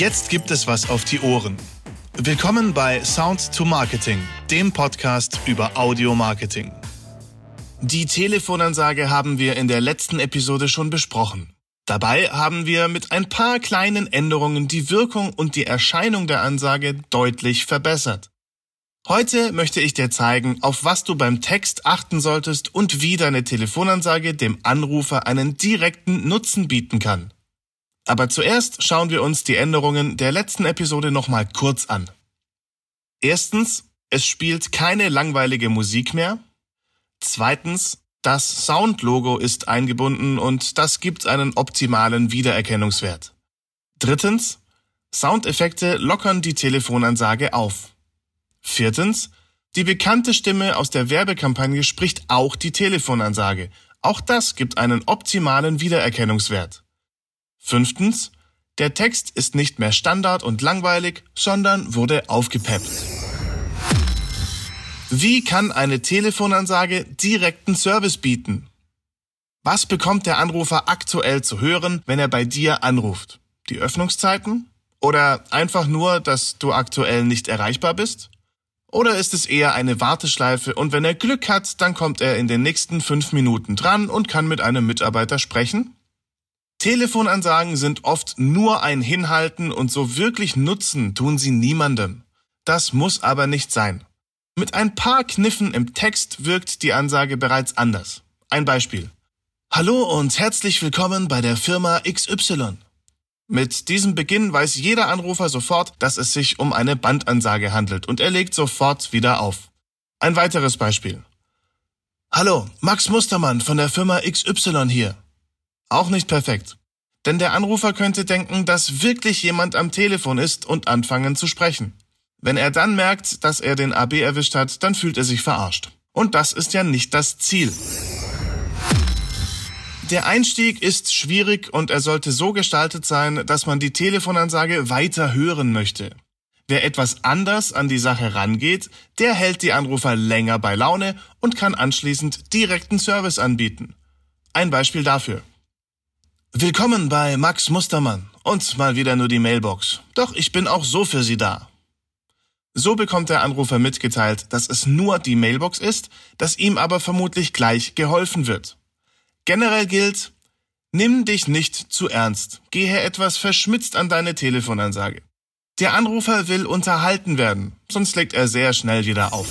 Jetzt gibt es was auf die Ohren. Willkommen bei Sound to Marketing, dem Podcast über Audio Marketing. Die Telefonansage haben wir in der letzten Episode schon besprochen. Dabei haben wir mit ein paar kleinen Änderungen die Wirkung und die Erscheinung der Ansage deutlich verbessert. Heute möchte ich dir zeigen, auf was du beim Text achten solltest und wie deine Telefonansage dem Anrufer einen direkten Nutzen bieten kann. Aber zuerst schauen wir uns die Änderungen der letzten Episode nochmal kurz an. Erstens, es spielt keine langweilige Musik mehr. Zweitens, das Sound-Logo ist eingebunden und das gibt einen optimalen Wiedererkennungswert. Drittens, Soundeffekte lockern die Telefonansage auf. Viertens, die bekannte Stimme aus der Werbekampagne spricht auch die Telefonansage. Auch das gibt einen optimalen Wiedererkennungswert. Fünftens, der Text ist nicht mehr Standard und langweilig, sondern wurde aufgepeppt. Wie kann eine Telefonansage direkten Service bieten? Was bekommt der Anrufer aktuell zu hören, wenn er bei dir anruft? Die Öffnungszeiten? Oder einfach nur, dass du aktuell nicht erreichbar bist? Oder ist es eher eine Warteschleife und wenn er Glück hat, dann kommt er in den nächsten fünf Minuten dran und kann mit einem Mitarbeiter sprechen? Telefonansagen sind oft nur ein Hinhalten und so wirklich Nutzen tun sie niemandem. Das muss aber nicht sein. Mit ein paar Kniffen im Text wirkt die Ansage bereits anders. Ein Beispiel. Hallo und herzlich willkommen bei der Firma XY. Mit diesem Beginn weiß jeder Anrufer sofort, dass es sich um eine Bandansage handelt und er legt sofort wieder auf. Ein weiteres Beispiel. Hallo, Max Mustermann von der Firma XY hier. Auch nicht perfekt. Denn der Anrufer könnte denken, dass wirklich jemand am Telefon ist und anfangen zu sprechen. Wenn er dann merkt, dass er den AB erwischt hat, dann fühlt er sich verarscht. Und das ist ja nicht das Ziel. Der Einstieg ist schwierig und er sollte so gestaltet sein, dass man die Telefonansage weiter hören möchte. Wer etwas anders an die Sache rangeht, der hält die Anrufer länger bei Laune und kann anschließend direkten Service anbieten. Ein Beispiel dafür. Willkommen bei Max Mustermann und mal wieder nur die Mailbox. Doch ich bin auch so für Sie da. So bekommt der Anrufer mitgeteilt, dass es nur die Mailbox ist, dass ihm aber vermutlich gleich geholfen wird. Generell gilt, nimm dich nicht zu ernst, gehe etwas verschmitzt an deine Telefonansage. Der Anrufer will unterhalten werden, sonst legt er sehr schnell wieder auf.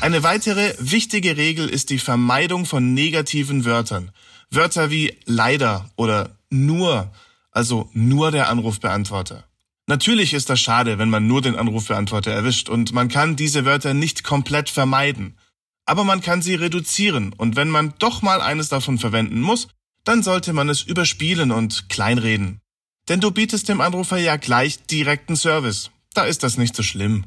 Eine weitere wichtige Regel ist die Vermeidung von negativen Wörtern. Wörter wie leider oder nur, also nur der Anrufbeantworter. Natürlich ist das schade, wenn man nur den Anrufbeantworter erwischt und man kann diese Wörter nicht komplett vermeiden. Aber man kann sie reduzieren und wenn man doch mal eines davon verwenden muss, dann sollte man es überspielen und kleinreden. Denn du bietest dem Anrufer ja gleich direkten Service. Da ist das nicht so schlimm.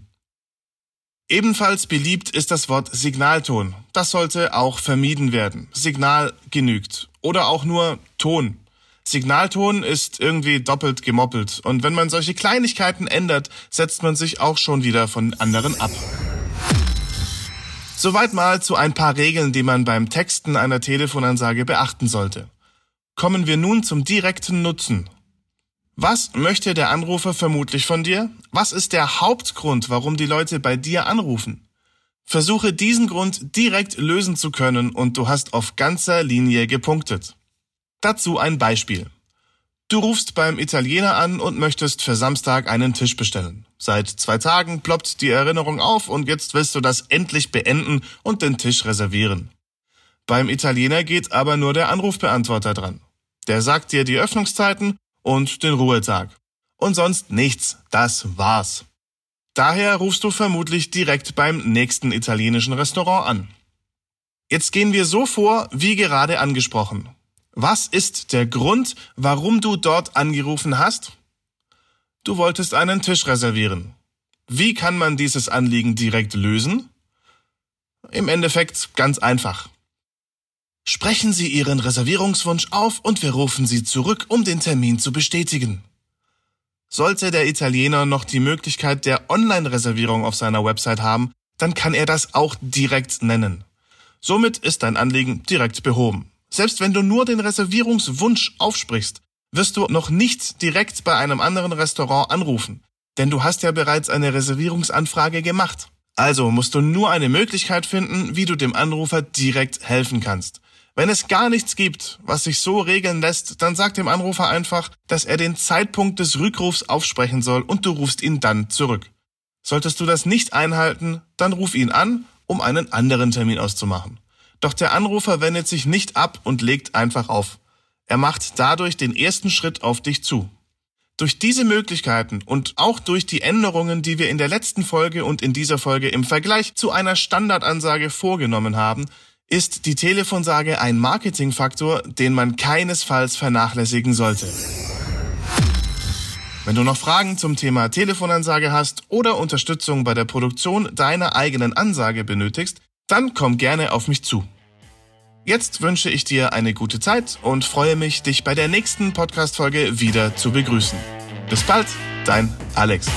Ebenfalls beliebt ist das Wort Signalton. Das sollte auch vermieden werden. Signal genügt. Oder auch nur Ton. Signalton ist irgendwie doppelt gemoppelt und wenn man solche Kleinigkeiten ändert, setzt man sich auch schon wieder von anderen ab. Soweit mal zu ein paar Regeln, die man beim Texten einer Telefonansage beachten sollte. Kommen wir nun zum direkten Nutzen. Was möchte der Anrufer vermutlich von dir? Was ist der Hauptgrund, warum die Leute bei dir anrufen? Versuche diesen Grund direkt lösen zu können und du hast auf ganzer Linie gepunktet. Dazu ein Beispiel. Du rufst beim Italiener an und möchtest für Samstag einen Tisch bestellen. Seit zwei Tagen ploppt die Erinnerung auf und jetzt willst du das endlich beenden und den Tisch reservieren. Beim Italiener geht aber nur der Anrufbeantworter dran. Der sagt dir die Öffnungszeiten und den Ruhetag. Und sonst nichts. Das war's. Daher rufst du vermutlich direkt beim nächsten italienischen Restaurant an. Jetzt gehen wir so vor, wie gerade angesprochen. Was ist der Grund, warum du dort angerufen hast? Du wolltest einen Tisch reservieren. Wie kann man dieses Anliegen direkt lösen? Im Endeffekt ganz einfach. Sprechen Sie Ihren Reservierungswunsch auf und wir rufen Sie zurück, um den Termin zu bestätigen. Sollte der Italiener noch die Möglichkeit der Online-Reservierung auf seiner Website haben, dann kann er das auch direkt nennen. Somit ist dein Anliegen direkt behoben. Selbst wenn du nur den Reservierungswunsch aufsprichst, wirst du noch nicht direkt bei einem anderen Restaurant anrufen, denn du hast ja bereits eine Reservierungsanfrage gemacht. Also musst du nur eine Möglichkeit finden, wie du dem Anrufer direkt helfen kannst. Wenn es gar nichts gibt, was sich so regeln lässt, dann sag dem Anrufer einfach, dass er den Zeitpunkt des Rückrufs aufsprechen soll und du rufst ihn dann zurück. Solltest du das nicht einhalten, dann ruf ihn an, um einen anderen Termin auszumachen. Doch der Anrufer wendet sich nicht ab und legt einfach auf. Er macht dadurch den ersten Schritt auf dich zu. Durch diese Möglichkeiten und auch durch die Änderungen, die wir in der letzten Folge und in dieser Folge im Vergleich zu einer Standardansage vorgenommen haben, ist die Telefonsage ein Marketingfaktor, den man keinesfalls vernachlässigen sollte. Wenn du noch Fragen zum Thema Telefonansage hast oder Unterstützung bei der Produktion deiner eigenen Ansage benötigst, dann komm gerne auf mich zu. Jetzt wünsche ich dir eine gute Zeit und freue mich, dich bei der nächsten Podcast-Folge wieder zu begrüßen. Bis bald, dein Alex.